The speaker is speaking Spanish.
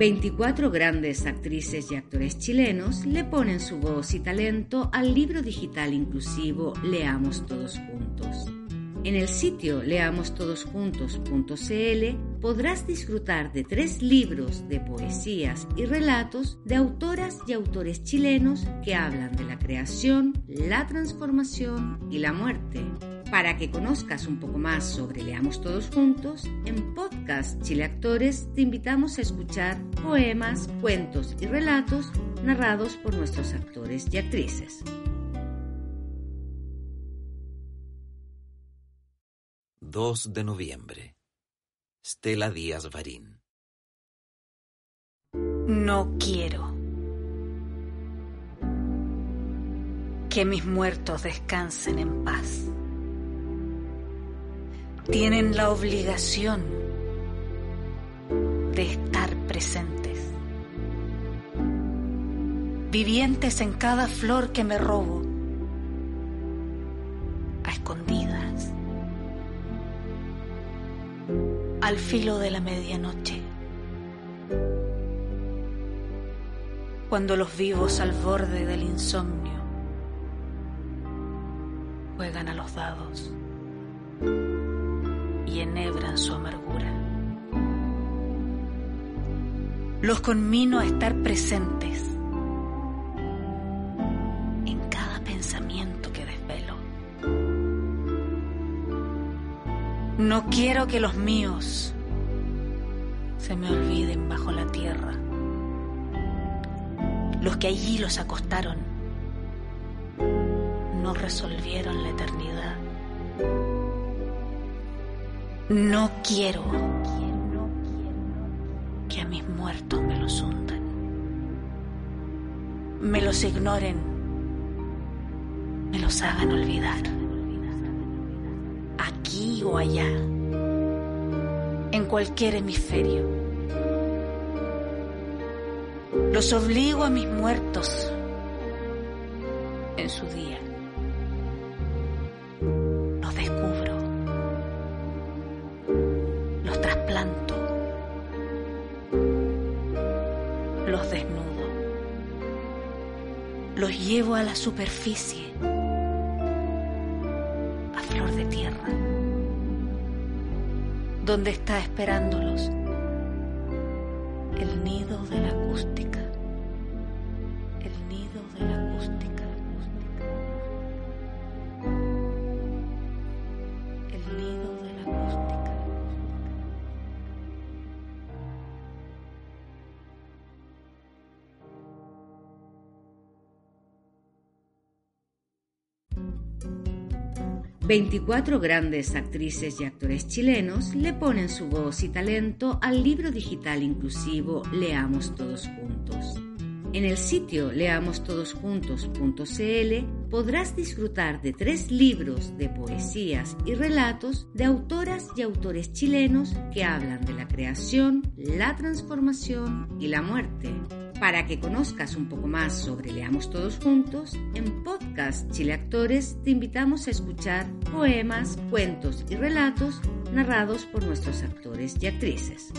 24 grandes actrices y actores chilenos le ponen su voz y talento al libro digital inclusivo Leamos Todos Juntos. En el sitio leamostodosjuntos.cl podrás disfrutar de tres libros de poesías y relatos de autoras y autores chilenos que hablan de la creación, la transformación y la muerte. Para que conozcas un poco más sobre Leamos Todos Juntos, en Podcast Chile Actores te invitamos a escuchar poemas, cuentos y relatos narrados por nuestros actores y actrices. 2 de noviembre. Stella Díaz Varín. No quiero que mis muertos descansen en paz tienen la obligación de estar presentes, vivientes en cada flor que me robo, a escondidas, al filo de la medianoche, cuando los vivos al borde del insomnio juegan a los dados su amargura. Los conmino a estar presentes en cada pensamiento que desvelo. No quiero que los míos se me olviden bajo la tierra. Los que allí los acostaron no resolvieron la eternidad. No quiero que a mis muertos me los hundan, me los ignoren, me los hagan olvidar, aquí o allá, en cualquier hemisferio. Los obligo a mis muertos en su día. Los desnudo. Los llevo a la superficie. A flor de tierra. Donde está esperándolos 24 grandes actrices y actores chilenos le ponen su voz y talento al libro digital inclusivo Leamos Todos Juntos. En el sitio leamostodosjuntos.cl podrás disfrutar de tres libros de poesías y relatos de autoras y autores chilenos que hablan de la creación, la transformación y la muerte. Para que conozcas un poco más sobre Leamos Todos Juntos, en Podcast Chile Actores te invitamos a escuchar poemas, cuentos y relatos narrados por nuestros actores y actrices.